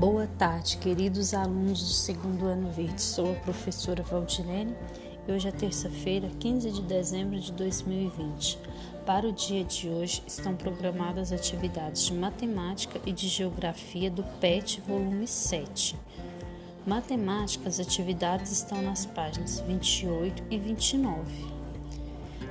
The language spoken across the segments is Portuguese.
Boa tarde, queridos alunos do segundo ano verde. Sou a professora Valdilene e hoje é terça-feira, 15 de dezembro de 2020. Para o dia de hoje estão programadas atividades de matemática e de geografia do PET volume 7. Matemática, as atividades estão nas páginas 28 e 29.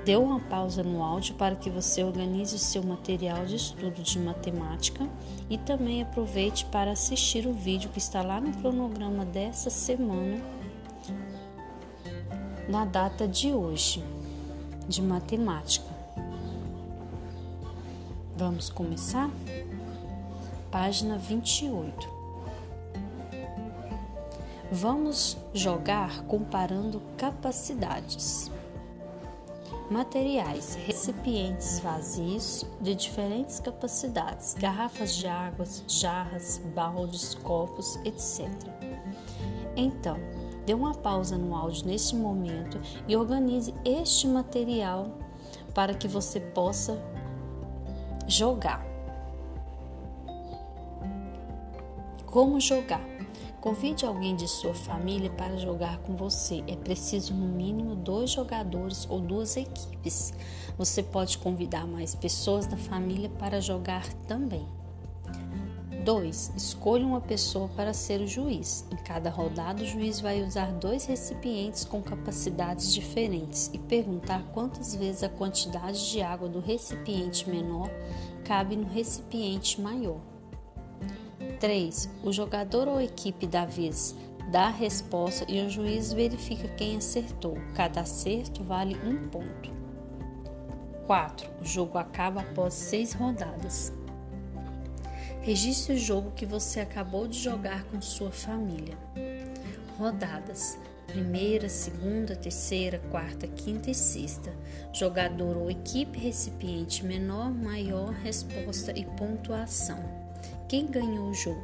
Dê uma pausa no áudio para que você organize o seu material de estudo de matemática e também aproveite para assistir o vídeo que está lá no cronograma dessa semana, na data de hoje, de matemática. Vamos começar? Página 28. Vamos jogar comparando capacidades. Materiais: recipientes vazios de diferentes capacidades, garrafas de água, jarras, baldes, copos, etc. Então, dê uma pausa no áudio neste momento e organize este material para que você possa jogar. Como jogar? Convide alguém de sua família para jogar com você. É preciso no mínimo dois jogadores ou duas equipes. Você pode convidar mais pessoas da família para jogar também. 2. Escolha uma pessoa para ser o juiz. Em cada rodada, o juiz vai usar dois recipientes com capacidades diferentes e perguntar quantas vezes a quantidade de água do recipiente menor cabe no recipiente maior. 3. O jogador ou equipe da vez dá a resposta e o juiz verifica quem acertou. Cada acerto vale um ponto. 4. O jogo acaba após seis rodadas. Registre o jogo que você acabou de jogar com sua família. Rodadas: primeira, segunda, terceira, quarta, quinta e sexta. Jogador ou equipe, recipiente menor, maior, resposta e pontuação quem ganhou o jogo.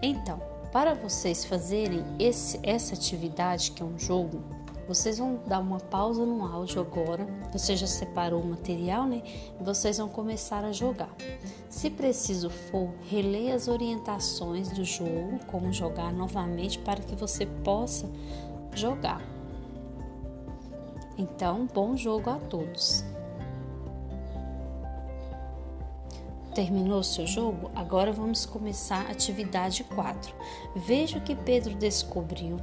Então, para vocês fazerem esse, essa atividade que é um jogo, vocês vão dar uma pausa no áudio agora. Você já separou o material, né? E vocês vão começar a jogar. Se preciso for, releia as orientações do jogo, como jogar novamente para que você possa jogar. Então, bom jogo a todos. Terminou seu jogo? Agora vamos começar a atividade 4. Veja o que Pedro descobriu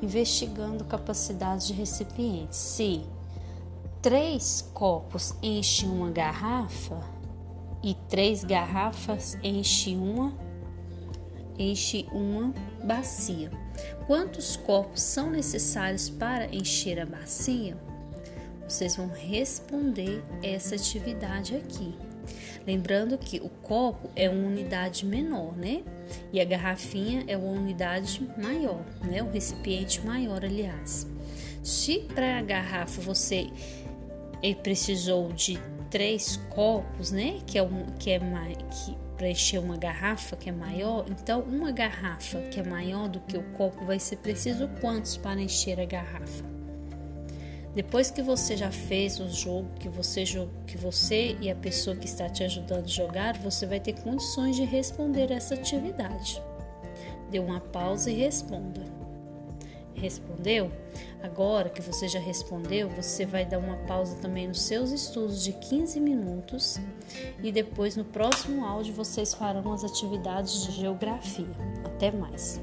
investigando capacidades de recipientes. Se três copos enchem uma garrafa e três garrafas enchem uma, enche uma bacia. Quantos copos são necessários para encher a bacia? Vocês vão responder essa atividade aqui. Lembrando que o copo é uma unidade menor, né? E a garrafinha é uma unidade maior, né? O recipiente maior, aliás. Se para a garrafa você precisou de três copos, né? Que é um, que é mais que para encher uma garrafa que é maior, então uma garrafa que é maior do que o copo vai ser preciso quantos para encher a garrafa? Depois que você já fez o jogo que você, que você e a pessoa que está te ajudando a jogar, você vai ter condições de responder essa atividade. Dê uma pausa e responda. Respondeu? Agora que você já respondeu, você vai dar uma pausa também nos seus estudos de 15 minutos e depois no próximo áudio vocês farão as atividades de geografia. Até mais!